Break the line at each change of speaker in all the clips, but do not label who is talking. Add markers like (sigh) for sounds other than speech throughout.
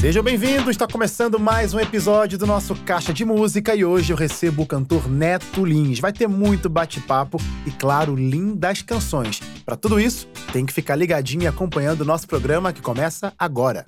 Sejam bem-vindos, está começando mais um episódio do nosso Caixa de Música e hoje eu recebo o cantor Neto Lins. Vai ter muito bate-papo e, claro, lindas canções. Para tudo isso, tem que ficar ligadinho e acompanhando o nosso programa que começa agora.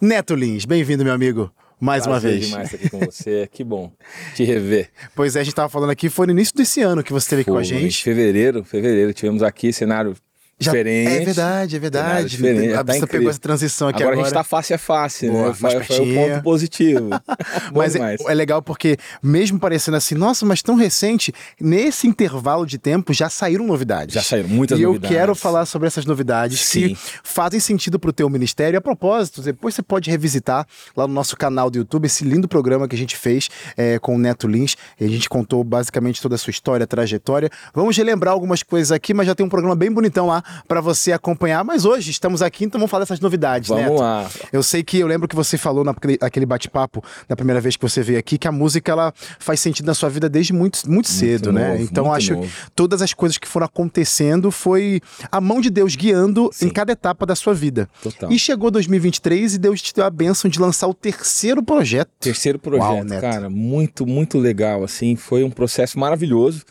Neto Lins, bem-vindo, meu amigo. Mais
Prazer
uma vez.
demais estar aqui com você, que bom te rever.
Pois é, a gente estava falando aqui, foi no início desse ano que você esteve com a
Foi Em
gente.
fevereiro, fevereiro, tivemos aqui cenário
Já-
diferente.
É verdade, é verdade.
diferente,
A
tá
você pegou essa transição aqui
Agora,
agora.
a gente tá face a face,
Boa,
né? Foi, foi o ponto positivo. (laughs)
Mas é, é legal porque, mesmo parecendo assim, nossa, mas tão recente, nesse intervalo de tempo já saíram novidades.
Já saíram muitas
e
novidades.
eu quero falar sobre essas novidades
Sim.
que fazem sentido pro teu ministério. E a propósito, depois você pode revisitar lá no nosso canal do YouTube esse lindo programa que a gente fez é, com o Neto Lins. E a gente contou basicamente toda a sua história, trajetória. Vamos relembrar algumas coisas aqui, mas já tem um programa bem bonitão lá para você acompanhar. Mas hoje estamos aqui, então vamos falar dessas novidades,
Vamos
Neto.
lá.
Eu sei que eu lembro que você falou naquele aquele bate-papo da primeira vez que você veio aqui que a música ela faz sentido na sua vida desde muito, muito cedo, né?
novo,
Então
muito
acho
novo.
que todas as coisas que foram acontecendo foi a mão de Deus guiando
Sim.
em cada etapa da sua vida.
Total.
E chegou 2023 e Deus te deu a bênção de lançar o terceiro projeto.
Terceiro projeto,
Uau,
cara, muito, muito legal, assim, foi um processo maravilhoso,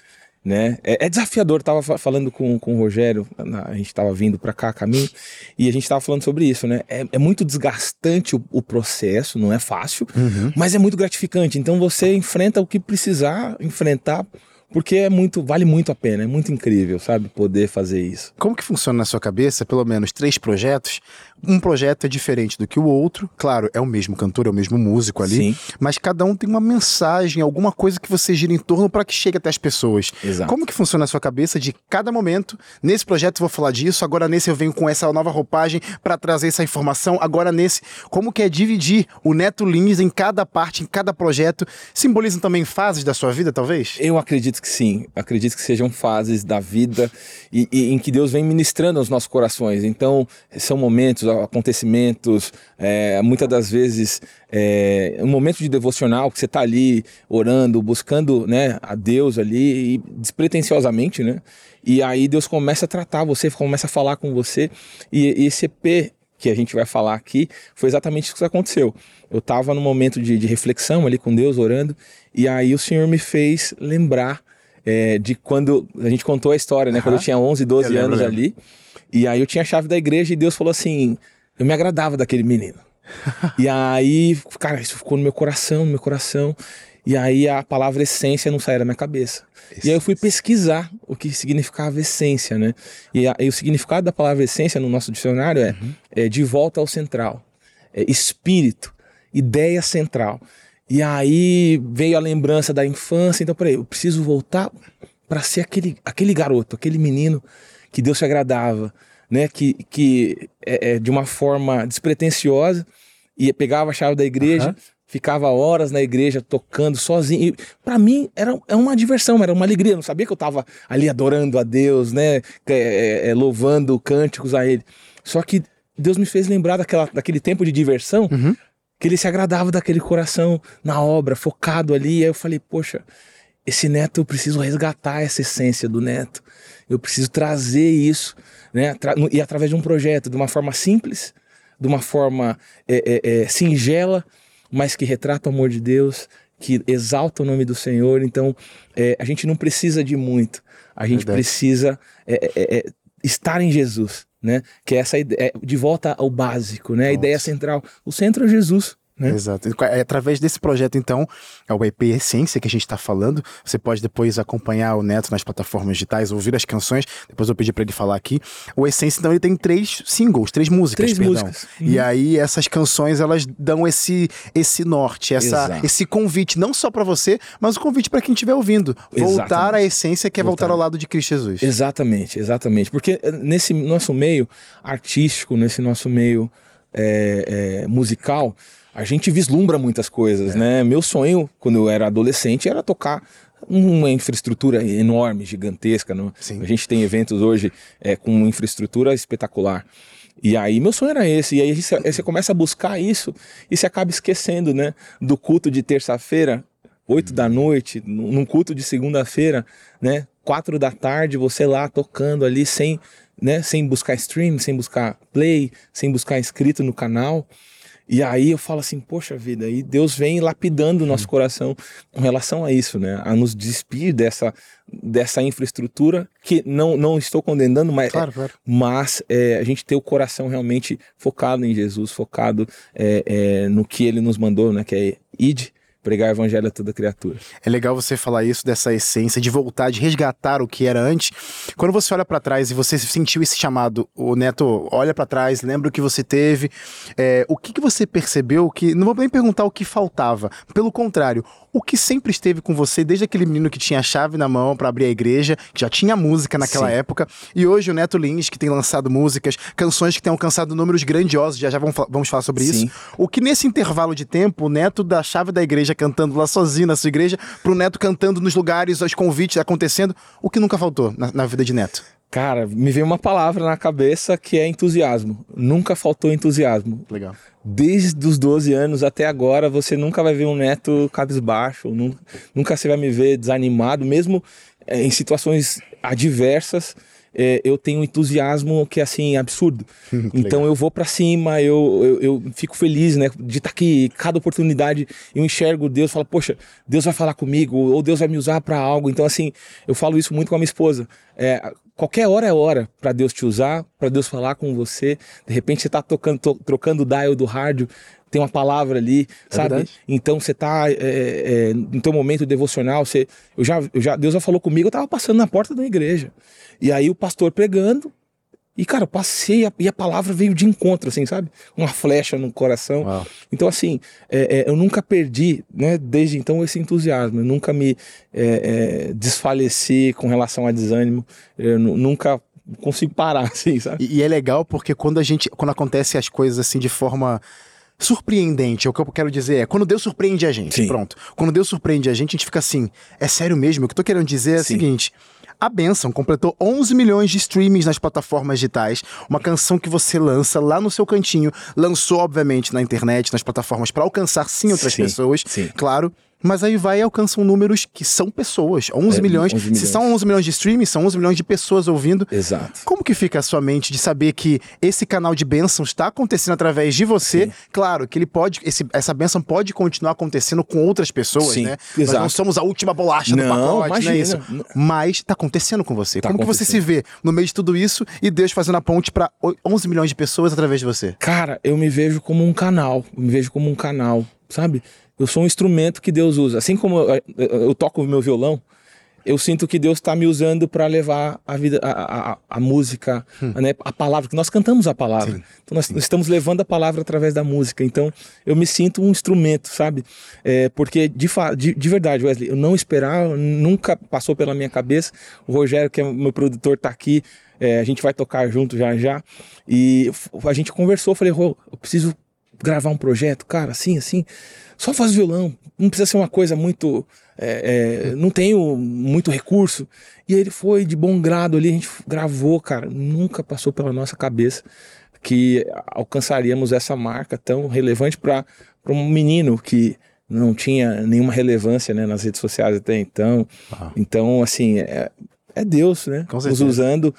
né? É, é desafiador, tava fa- falando com, com o Rogério, a gente tava vindo pra cá, a caminho, e a gente tava falando sobre isso, né? É, é muito desgastante o, o processo, não é fácil, mas é muito gratificante, então você enfrenta o que precisar enfrentar, porque é muito, vale muito a pena, é muito incrível, sabe, poder fazer isso.
Como que funciona na sua cabeça, pelo menos três projetos? Um projeto é diferente do que o outro. Claro, é o mesmo cantor, é o mesmo músico ali.
Sim.
Mas cada um tem uma mensagem, alguma coisa que você gira em torno para que chegue até as pessoas.
Exato.
Como que funciona na sua cabeça de cada momento? Nesse projeto eu vou falar disso, agora nesse eu venho com essa nova roupagem para trazer essa informação, agora nesse. Como que é dividir o Neto Lins em cada parte, em cada projeto? Simbolizam também fases da sua vida, talvez?
Eu acredito que sim. Acredito que sejam fases da vida e, e em que Deus vem ministrando aos nossos corações. Então, são momentos, acontecimentos, é, muitas das vezes é um momento de devocional que você está ali orando, buscando né, a Deus ali, e despretensiosamente, né? E aí Deus começa a tratar você, começa a falar com você. E esse EP que a gente vai falar aqui, foi exatamente isso que aconteceu. Eu estava num momento de, de reflexão ali com Deus, orando, e aí o Senhor me fez lembrar é, de quando a gente contou a história, né? Quando eu tinha 11, 12
Eu
anos
lembro.
ali, e aí eu tinha a chave da igreja e Deus falou assim: eu me agradava daquele menino. (laughs) e aí, cara, isso ficou no meu coração, no meu coração. E aí a palavra essência não saía da minha cabeça. E aí eu fui pesquisar o que significava essência, né? E, a- e o significado da palavra essência no nosso dicionário é, é de volta ao central, é espírito, ideia central. E aí veio a lembrança da infância, então peraí, eu preciso voltar para ser aquele, aquele garoto, aquele menino que Deus se agradava, né? Que, que é, é, de uma forma despretensiosa e pegava a chave da igreja, ficava horas na igreja tocando sozinho. Para mim era, era uma diversão, era uma alegria. Eu não sabia que eu estava ali adorando a Deus, né? É, é, é, louvando cânticos a Ele. Só que Deus me fez lembrar daquela, daquele tempo de diversão
Uhum.
que ele se agradava daquele coração na obra, focado ali. E aí eu falei, poxa, esse neto, eu preciso resgatar essa essência do neto. Eu preciso trazer isso, né? E através de um projeto, de uma forma simples, de uma forma é, é, é, singela, mas que retrata o amor de Deus, que exalta o nome do Senhor. Então, é, a gente não precisa de muito. A gente
Verdade.
precisa é, é, é, estar em Jesus, né? Que é essa ideia, é, de volta ao básico, né? A
Nossa.
ideia central. O centro é Jesus. Né?
Exato. É através desse projeto, então, é o EP Essência que a gente está falando. Você pode depois acompanhar o Neto nas plataformas digitais, ouvir as canções. Depois eu pedi para ele falar aqui. O Essência, então, ele tem três singles, três músicas,
Três
perdão.
músicas. Uhum.
E aí essas canções elas dão esse esse norte, essa,
Exato.
esse convite não só para você, mas o convite para quem estiver ouvindo. Voltar
Exatamente.
à essência, que é voltar,
Voltar.
ao lado de Cristo Jesus.
Exatamente, exatamente. Porque eh, nesse nosso meio artístico, nesse nosso meio é, é, musical, a gente vislumbra muitas coisas, né? Meu sonho, quando eu era adolescente, era tocar uma infraestrutura enorme, gigantesca.
Sim.
A gente tem eventos hoje é, com infraestrutura espetacular. E aí meu sonho era esse. E aí você, começa a buscar isso e você acaba esquecendo, né? Do culto de terça-feira, oito da noite, num num culto de segunda-feira, né? Quatro da tarde, você lá tocando ali sem, né? Sem buscar stream, sem buscar play, sem buscar inscrito no canal. E aí eu falo assim, poxa vida, e Deus vem lapidando o nosso hum. coração com relação a isso, né? A nos despir dessa, dessa infraestrutura que não, não estou condenando, mas, claro, claro. mas é, a gente ter o coração realmente focado em Jesus, focado é, é, no que ele nos mandou, né? Que é id pregar o evangelho a toda criatura.
É legal você falar isso dessa essência de voltar, de resgatar o que era antes. Quando você olha para trás e você sentiu esse chamado, o Neto olha para trás, lembra o que você teve, é, o que, que você percebeu que não vou nem perguntar o que faltava, pelo contrário, o que sempre esteve com você desde aquele menino que tinha a chave na mão para abrir a igreja, que já tinha música naquela Sim. época, e hoje o Neto Lins que tem lançado músicas, canções que têm alcançado números grandiosos, já já vamos, vamos falar sobre Sim. isso. O que nesse intervalo de tempo, o Neto da chave da igreja cantando lá sozinho na sua igreja, pro Neto cantando nos lugares, os convites acontecendo, o que nunca faltou na, na vida de Neto?
Cara, me veio uma palavra na cabeça que é entusiasmo. Nunca faltou entusiasmo.
Legal.
Desde os 12 anos até agora, você nunca vai ver um neto cabisbaixo, nunca, nunca você vai me ver desanimado, mesmo é, em situações adversas. É, eu tenho um entusiasmo que é assim absurdo. (laughs) então eu vou para cima, eu, eu, eu, fico feliz, né, de estar tá aqui. Cada oportunidade eu enxergo Deus, falo, poxa, Deus vai falar comigo ou Deus vai me usar para algo. Então assim, eu falo isso muito com a minha esposa. É, qualquer hora é hora para Deus te usar, para Deus falar com você. De repente você está trocando o dial do rádio, tem uma palavra ali, é sabe? Verdade. Então você está é, é, no teu momento devocional, você, eu já, eu já, Deus já falou comigo, eu estava passando na porta da igreja. E aí o pastor pregando, e, cara, passei a, e a palavra veio de encontro, assim, sabe? Uma flecha no coração. Uau. Então, assim, é, é, eu nunca perdi, né, desde então, esse entusiasmo. Eu nunca me é, é desfaleci com relação a desânimo. Eu nunca consigo parar, (laughs) assim, sabe?
E, e, é legal porque quando a gente, quando acontece as coisas assim de forma surpreendente, é o que eu quero dizer é, quando Deus surpreende a gente, Sim. pronto. Quando Deus surpreende a gente, a gente fica assim, é sério mesmo? O que eu tô querendo dizer é Sim. o seguinte, a Benção completou 11 milhões de streamings nas plataformas digitais, uma canção que você lança lá no seu cantinho, lançou obviamente na internet, nas plataformas para alcançar sim outras sim, pessoas, sim. claro, mas aí vai e alcançam números que são pessoas. 11 é, milhões. 11 milhões. Se são 11 milhões de streaming, são 11 milhões de pessoas ouvindo.
Exato.
Como que fica a sua mente de saber que esse canal de bênçãos está acontecendo através de você? Sim. Claro que ele pode, esse, essa bênção pode continuar acontecendo com outras pessoas, Sim, né? Exato. Nós não somos a última bolacha não, do pacote, imagina. não é isso. Mas está acontecendo com você. Tá Como que você se vê no meio de tudo isso e Deus fazendo a ponte para 11 milhões de pessoas através de você?
Cara, eu me vejo como um canal. Eu me vejo como um canal, sabe? Eu sou um instrumento que Deus usa. Assim como eu, eu, toco o meu violão, eu sinto que Deus está me usando para levar a vida, a, a, a música, hum. né, a palavra, que nós cantamos a palavra. Sim. Então nós, nós, estamos levando a palavra através da música. Então eu me sinto um instrumento, sabe? É, porque de, de, de, verdade, Wesley, eu não esperava, nunca passou pela minha cabeça. O Rogério, que é meu produtor, está aqui. É, a gente vai tocar junto já já. E a gente conversou, falei, Rô, eu preciso gravar um projeto, cara, assim, assim só faz violão, não precisa ser uma coisa muito. É, é, não tenho muito recurso. E ele foi de bom grado ali, a gente gravou, cara. Nunca passou pela nossa cabeça que alcançaríamos essa marca tão relevante para um menino que não tinha nenhuma relevância né, nas redes sociais até então. Ah. Então, assim, é, é Deus, né? Nos usando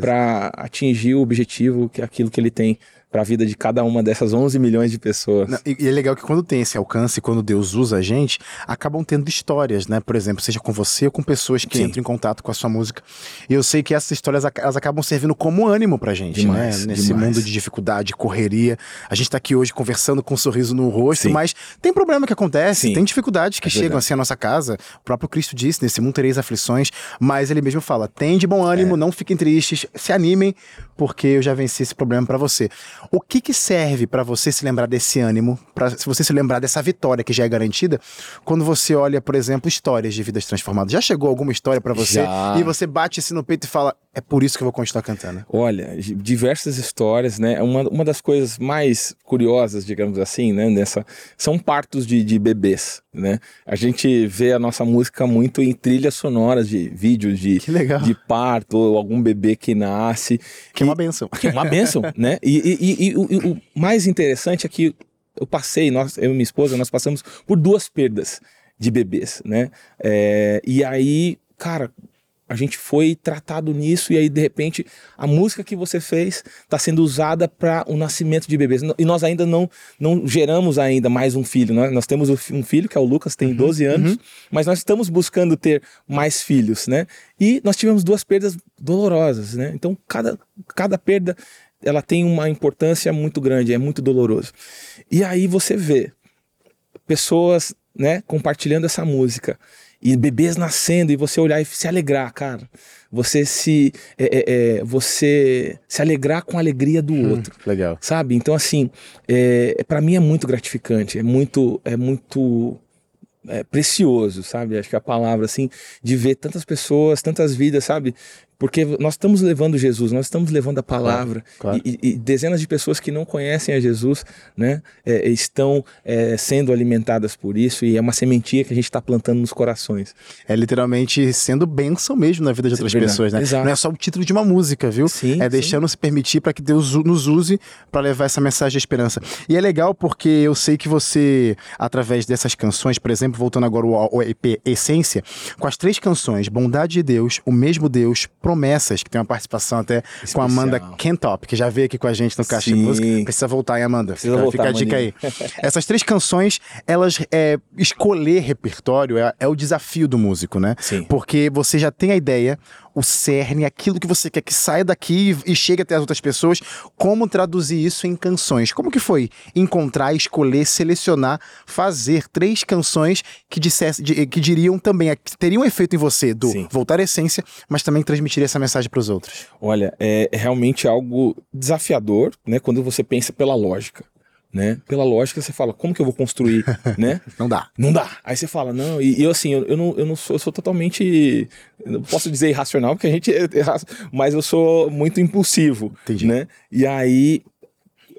para atingir o objetivo, que é aquilo que ele tem para a vida de cada uma dessas 11 milhões de pessoas. Não,
e, e, é legal que quando tem esse alcance, quando Deus usa a gente, acabam tendo histórias, né? Por exemplo, seja com você ou com pessoas que Sim. entram em contato com a sua música. E eu sei que essas histórias elas acabam servindo como ânimo pra gente, né? demais, né? Nesse demais. mundo de dificuldade, correria. A gente tá aqui hoje conversando com um sorriso no rosto, Sim. mas tem problema que acontece, Sim. tem dificuldades que é chegam assim à nossa casa. O próprio Cristo disse, nesse mundo tereis aflições, mas ele mesmo fala: tem de bom ânimo, é. não fiquem tristes, se animem, porque eu já venci esse problema para você. O que que serve para você se lembrar desse ânimo, para se você se lembrar dessa vitória que já é garantida, quando você olha, por exemplo, histórias de vidas transformadas? Já chegou alguma história para você já. e você bate assim no peito e fala: é por isso que eu vou continuar cantando?
Olha, diversas histórias, né? Uma, uma das coisas mais curiosas, digamos assim, né? Nessa, são partos de, de bebês, né? A gente vê a nossa música muito em trilhas sonoras de vídeos de, de parto, ou algum bebê que nasce.
Que é uma benção.
Que é uma benção, né? E, e, e, e, o mais interessante é que eu passei, nós, eu e minha esposa, nós passamos por duas perdas de bebês, né? É, e aí, cara, a gente foi tratado nisso e aí de repente a música que você fez está sendo usada para o nascimento de bebês. E nós ainda não, não geramos ainda mais um filho. Né? Nós temos um filho que é o Lucas, tem uhum, 12 anos, uhum. mas nós estamos buscando ter mais filhos, né? E nós tivemos duas perdas dolorosas, né? Então cada, cada perda ela tem uma importância muito grande, é muito doloroso. E aí você vê pessoas, né, compartilhando essa música e bebês nascendo e você olhar e se alegrar, cara. Você se é, é, é você se alegrar com a alegria do hum, outro.
Legal.
Sabe? Então assim, é, para mim é muito gratificante, é muito é muito é, precioso, sabe? Acho que a palavra assim de ver tantas pessoas, tantas vidas, sabe? Porque nós estamos levando Jesus, nós estamos levando a palavra. Claro, claro. E, e, dezenas de pessoas que não conhecem a Jesus né, é, estão é, sendo alimentadas por isso. E é uma sementinha que a gente está plantando nos corações.
É literalmente sendo bênção mesmo na vida de outras pessoas, né? Exato. Não é só o título de uma música, viu? Sim, é deixando sim. se permitir para que Deus nos use para levar essa mensagem de esperança. E é legal porque eu sei que você, através dessas canções, por exemplo, voltando agora ao EP Essência, com as três canções, Bondade de Deus, O Mesmo Deus, Promessas, que tem uma participação até Especial. com a Amanda Kentop, que já veio aqui com a gente no Caixa Sim. de Música. Precisa voltar, hein, Amanda?
Precisa voltar,
Fica a dica aí. Essas três canções, elas, é, escolher repertório é, é, o desafio do músico, né?
Sim.
Porque você já tem a ideia, o cerne, aquilo que você quer que saia daqui e chegue até as outras pessoas, como traduzir isso em canções. Como que foi encontrar, escolher, selecionar, fazer três canções que dissesse, que diriam também, teriam um efeito em você do Sim. voltar à essência, mas também transmitir essa mensagem para os outros?
Olha, é realmente algo desafiador, né, quando você pensa pela lógica né? Pela lógica, você fala, como que eu vou construir, (laughs) né?
não dá.
Não dá. Aí você fala, não, e eu assim, eu, eu, não, eu não sou, eu sou totalmente, não posso dizer irracional, porque a gente é mas eu sou muito impulsivo,
Entendi.
né? E aí,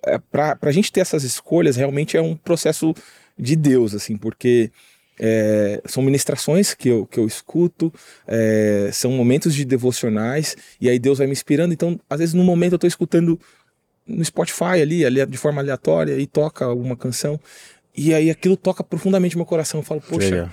é, pra, pra gente ter essas escolhas, realmente é um processo de Deus, assim, porque é, são ministrações que eu, que eu escuto, é, são momentos de devocionais, e aí Deus vai me inspirando. Então, às vezes, no momento eu estou escutando no Spotify ali, ali de forma aleatória e toca alguma canção. E aí aquilo toca profundamente meu coração. Eu falo, poxa,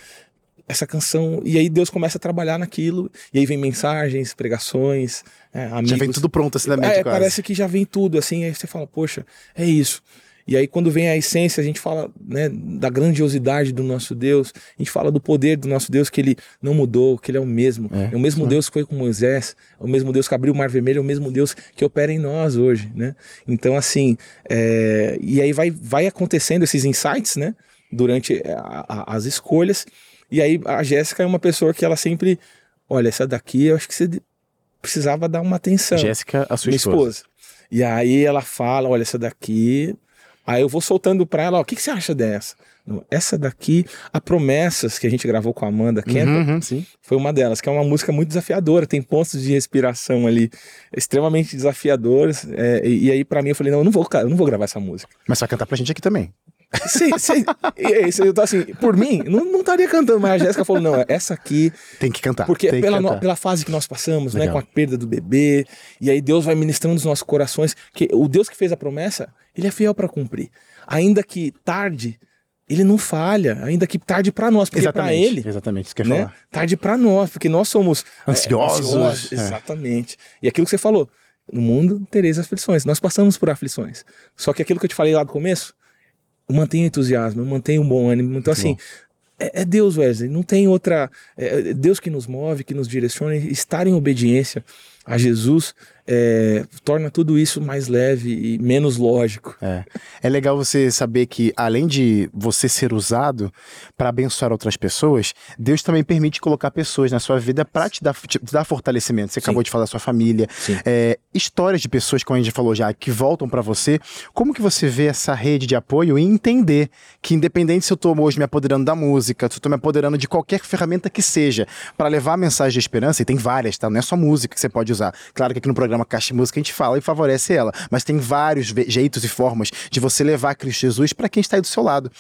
essa canção. E aí Deus começa a trabalhar naquilo. E aí vem mensagens, pregações, é, amigos.
Já vem tudo pronto assim na mente,
é, Parece que já vem tudo, assim. Aí você fala, poxa, é isso. E aí, quando vem a essência, a gente fala né, da grandiosidade do nosso Deus, a gente fala do poder do nosso Deus, que ele não mudou, que ele é o mesmo. É, é o mesmo Deus que foi com Moisés, é o mesmo Deus que abriu o Mar Vermelho, é o mesmo Deus que opera em nós hoje. Né? Então, assim, é... e aí vai, vai acontecendo esses insights né, durante a, a, as escolhas. E aí, a Jéssica é uma pessoa que ela sempre, olha, essa daqui eu acho que você precisava dar uma atenção.
Jéssica, a sua
minha esposa. esposa. E aí ela fala, olha, essa daqui Aí eu vou soltando para ela, ó, o que, que, você acha dessa? Essa daqui, a Promessas, que a gente gravou com a Amanda Kenta,
uhum, uhum,
foi uma delas, que é uma música muito desafiadora, tem pontos de respiração ali extremamente desafiadores. É, e, e, aí, para mim, eu falei, não, eu não vou, eu não vou gravar essa música.
Mas vai cantar pra gente aqui também.
Sim, sim. E, eu tô assim, por mim, não, não estaria cantando, mas a Jéssica falou: não, essa aqui.
Tem que cantar.
Porque
pela,
cantar. No, pela fase que nós passamos, né, com a perda do bebê, e aí Deus vai ministrando os nossos corações, que o Deus que fez a promessa, ele é fiel para cumprir. Ainda que tarde, ele não falha, ainda que tarde para nós, porque para ele.
Exatamente, isso que eu
né, falar. Tarde para nós, porque nós somos
ansiosos. É, ansiosos
é. Exatamente. E aquilo que você falou, no mundo tereis aflições. Nós passamos por aflições. Só que aquilo que eu te falei lá do começo, mantenha entusiasmo, mantenha um bom ânimo. Então, assim, é, é, Deus, Wesley, não tem outra. É, é Deus que nos move, que nos direciona, estar em obediência a Jesus é, torna tudo isso mais leve e menos lógico.
É. é legal você saber que, além de você ser usado para abençoar outras pessoas, Deus também permite colocar pessoas na sua vida para te dar, te dar fortalecimento. Você Sim. acabou de falar da sua família. É, histórias de pessoas, como a gente falou já, que voltam para você. Como que você vê essa rede de apoio e entender que, independente se eu estou hoje me apoderando da música, se eu estou me apoderando de qualquer ferramenta que seja, para levar a mensagem de esperança, e tem várias, tá? Não é só música que você pode usar. Claro que aqui no programa Caixa de Música a gente fala e favorece ela, mas tem vários jeitos e formas de você levar Cristo Jesus para quem está aí do seu lado.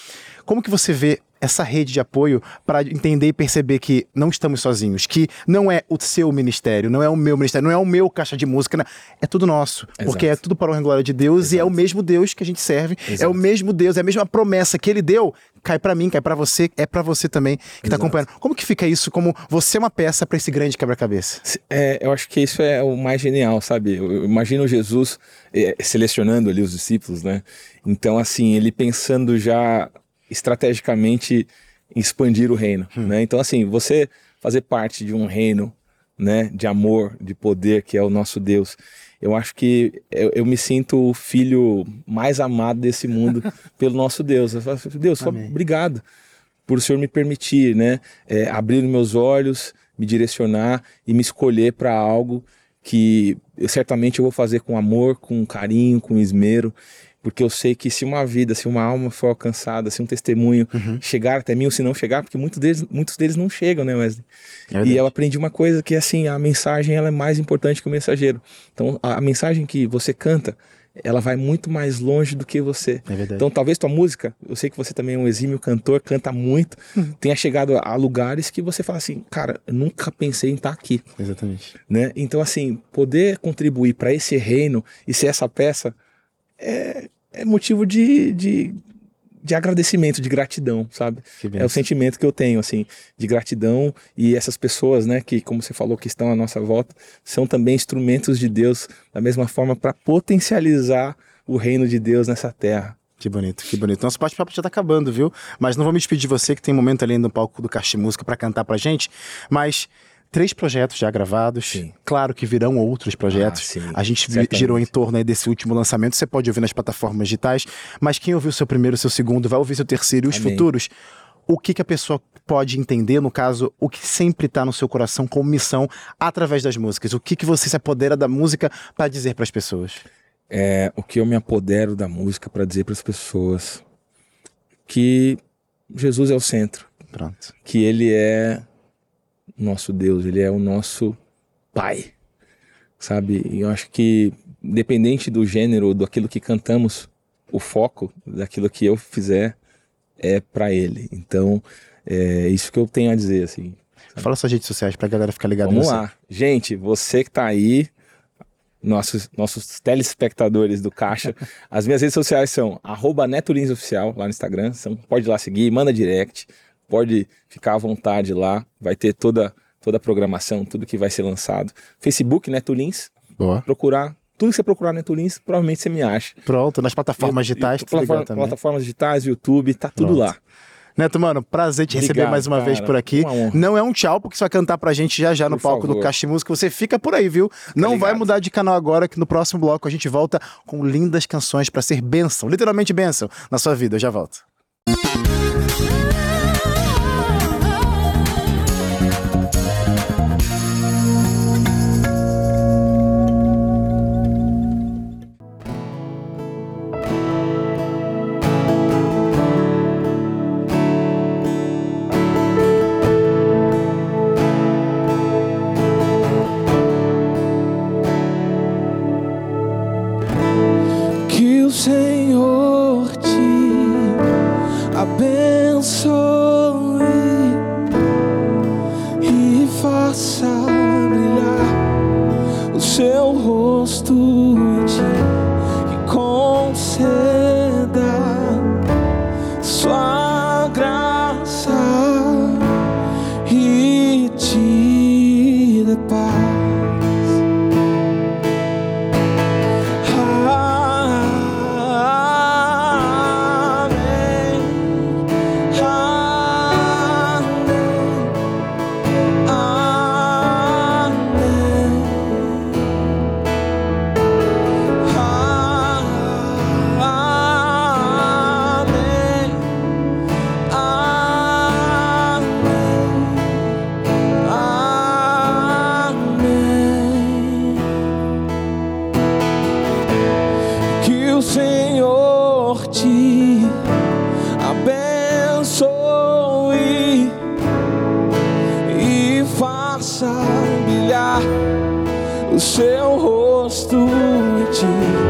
Como que você vê essa rede de apoio para entender e perceber que não estamos sozinhos, que não é o seu ministério, não é o meu ministério, não é o meu caixa de música, não. é tudo nosso, Exato. porque é tudo para a glória de Deus Exato. e é o mesmo Deus que a gente serve, Exato. é o mesmo Deus, é a mesma promessa que ele deu, cai para mim, cai para você, é para você também que está acompanhando. Como que fica isso como você é uma peça para esse grande quebra-cabeça?
É, eu acho que isso é o mais genial, sabe? Eu imagino Jesus é, selecionando ali os discípulos, né? Então, assim, ele pensando já estrategicamente expandir o reino, hum. né? Então, assim, você fazer parte de um reino, né, de amor, de poder que é o nosso Deus. Eu acho que eu, eu me sinto o filho mais amado desse mundo (laughs) pelo nosso Deus. Eu falo, Deus, obrigado por o Senhor me permitir, né, é, abrir meus olhos, me direcionar e me escolher para algo que eu, certamente eu vou fazer com amor, com carinho, com esmero porque eu sei que se uma vida, se uma alma for alcançada, se um testemunho uhum. chegar até mim, ou se não chegar, porque muitos deles, muitos deles não chegam, né, Wesley? É e eu aprendi uma coisa que, assim, a mensagem ela é mais importante que o mensageiro. Então, a, a mensagem que você canta, ela vai muito mais longe do que você. É então, talvez tua música, eu sei que você também é um exímio cantor, canta muito, uhum. tenha chegado a, lugares que você fala assim, cara, nunca pensei em estar aqui.
Exatamente.
Né? Então, assim, poder contribuir para esse reino e ser essa peça é, é motivo de, de, de agradecimento, de gratidão, sabe? É o sentimento que eu tenho, assim, de gratidão e essas pessoas, né, que, como você falou, que estão à nossa volta, são também instrumentos de Deus, da mesma forma, para potencializar o reino de Deus nessa terra.
Que bonito, que bonito. Nosso bate-papo já tá acabando, viu? Mas não vou me despedir de você, que tem um momento ali no palco do Caixa Música para cantar pra gente, mas três projetos já gravados. Sim. Claro que virão outros projetos. Ah, a gente Certamente. girou em torno desse último lançamento. Você pode ouvir nas plataformas digitais, mas quem ouviu o seu primeiro, o seu segundo, vai ouvir seu terceiro e os Amém. futuros. O que, que a pessoa pode entender, no caso, o que sempre está no seu coração como missão através das músicas? O que, que você se apodera da música para dizer para as pessoas?
É, o que eu me apodero da música para dizer para as pessoas que Jesus é o centro.
Pronto.
Que ele é nosso Deus, ele é o nosso Pai, sabe? E eu acho que, independente do gênero, daquilo que cantamos, o foco daquilo que eu fizer é para Ele. Então, é isso que eu tenho a dizer, assim.
Sabe? Fala suas redes sociais pra galera ficar ligada
Vamos lá. Gente, você que tá aí, nossos, nossos telespectadores do Caixa, (laughs) as minhas redes sociais são arroba Oficial lá no Instagram. Então pode ir lá seguir, manda direct pode ficar à vontade lá, vai ter toda, toda a programação, tudo que vai ser lançado. Facebook, Netulins, Boa. procurar tudo que você procurar Netulins, provavelmente você me acha.
Pronto, nas plataformas digitais,
tá plataforma, plataformas digitais, YouTube, tá tudo Pronto. lá.
Neto, mano, prazer te Obrigado, receber mais uma cara. vez por aqui. Não é um tchau, porque você vai cantar pra gente já já por no palco favor. do Caixa Música. Você fica por aí, viu? Não vai mudar de canal agora, que no próximo bloco a gente volta com lindas canções para ser bênção, literalmente bênção na sua vida. Eu já volto.
Senhor te abençoe e faça brilhar o seu rosto em ti.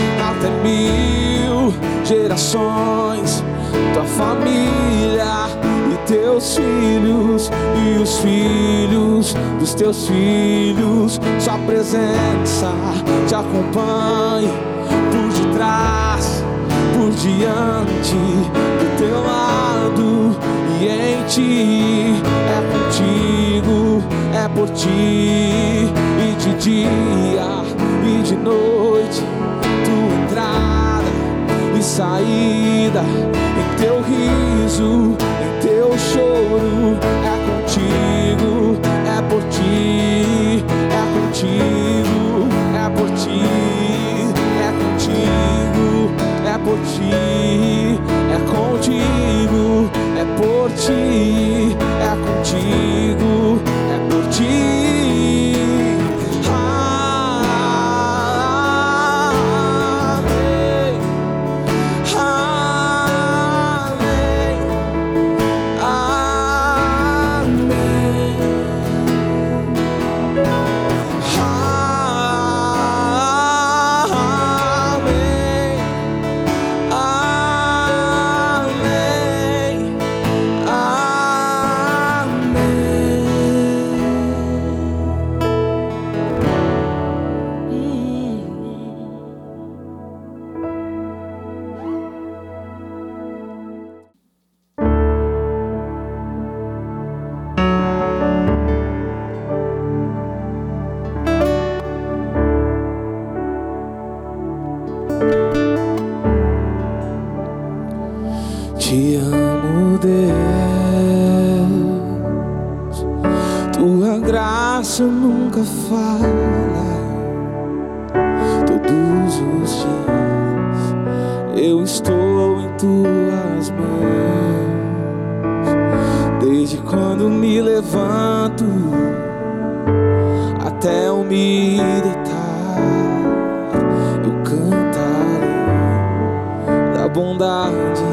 até mil gerações, tua família e teus filhos e os filhos dos teus filhos, sua presença te acompanhe por detrás, por diante do teu lado e em ti é contigo, é por ti e de dia e de noite e saída. Em teu riso, em teu choro é contigo, é por ti, é contigo, é por ti, é contigo, é por ti, é contigo, é por ti, é contigo, bondade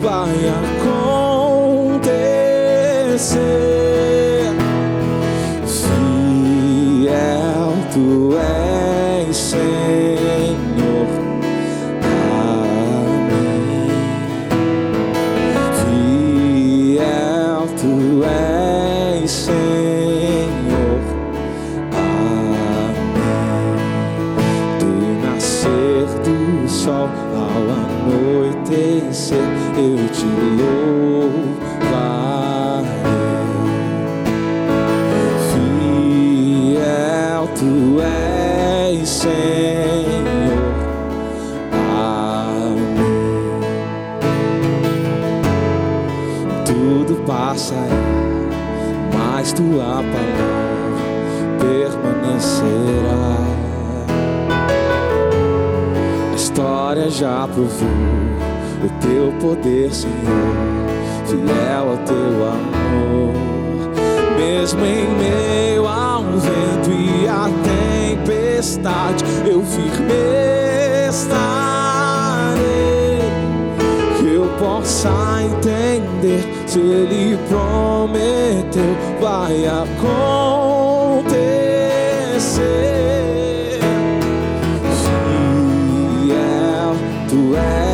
vai acontecer. já provou o teu poder, Senhor, fiel ao teu amor. Mesmo em meio a um vento e a tempestade, eu firme estarei. Que eu possa entender se Ele prometeu, vai acontecer. Tu és.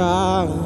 啊。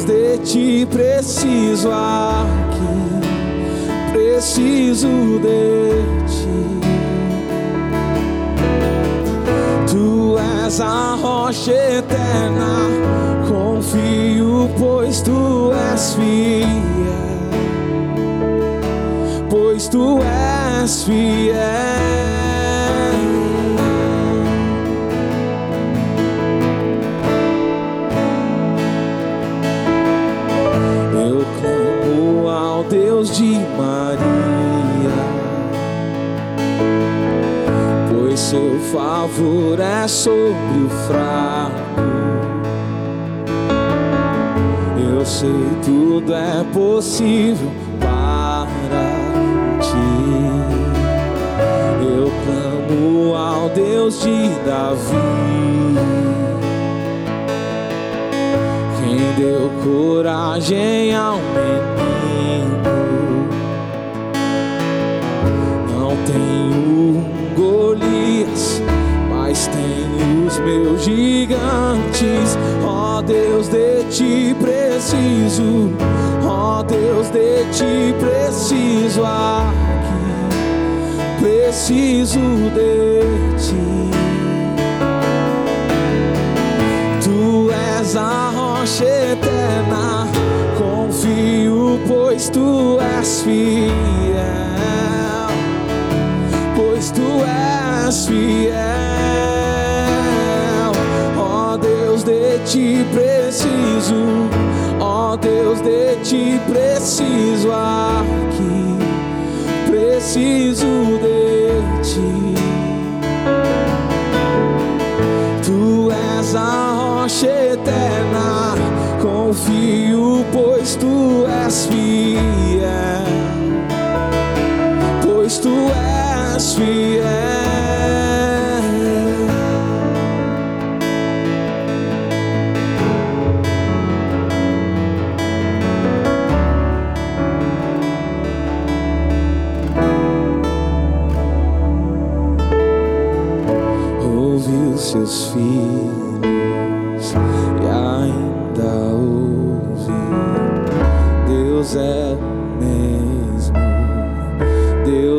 Deus, de ti preciso aqui, preciso de ti. Tu és a rocha eterna, confio, pois tu és fiel, pois tu és fiel. favorece sobre o fraco. Eu sei tudo é possível para ti. Eu clamo ao Deus de Davi. Quem deu coragem ao menino? Não tenho um goleiro meus gigantes. Ó Deus, de ti preciso. Ó Deus, de ti preciso aqui. Preciso de ti. Tu és a rocha eterna. Confio, pois tu és fiel. Pois tu és fiel. ti preciso, ó oh Deus, de ti preciso aqui, preciso de ti. Tu és a rocha eterna, confio, pois tu és fiel, pois tu és fiel.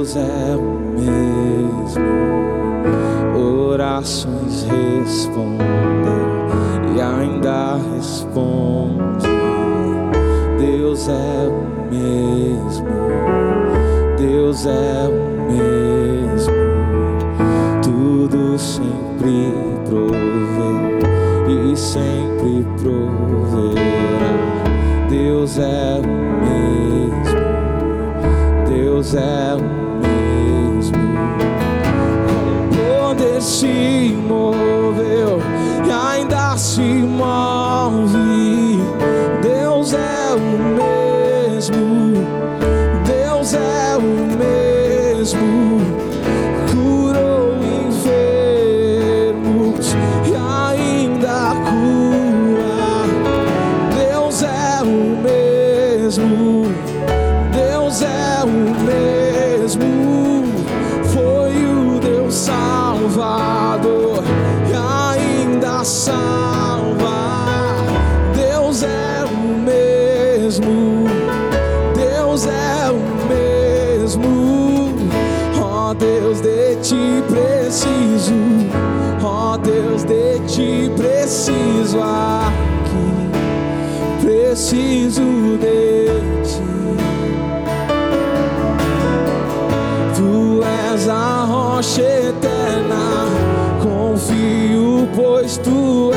Deus é o mesmo. Orações respondeu e ainda responde. Deus é o mesmo. Deus é o mesmo. Tudo sempre proveu e sempre proverá. Deus é o mesmo. Deus é o Ó Deus, de ti preciso, ó Deus, de ti preciso aqui, preciso de ti. Tu és a rocha eterna, confio, pois tu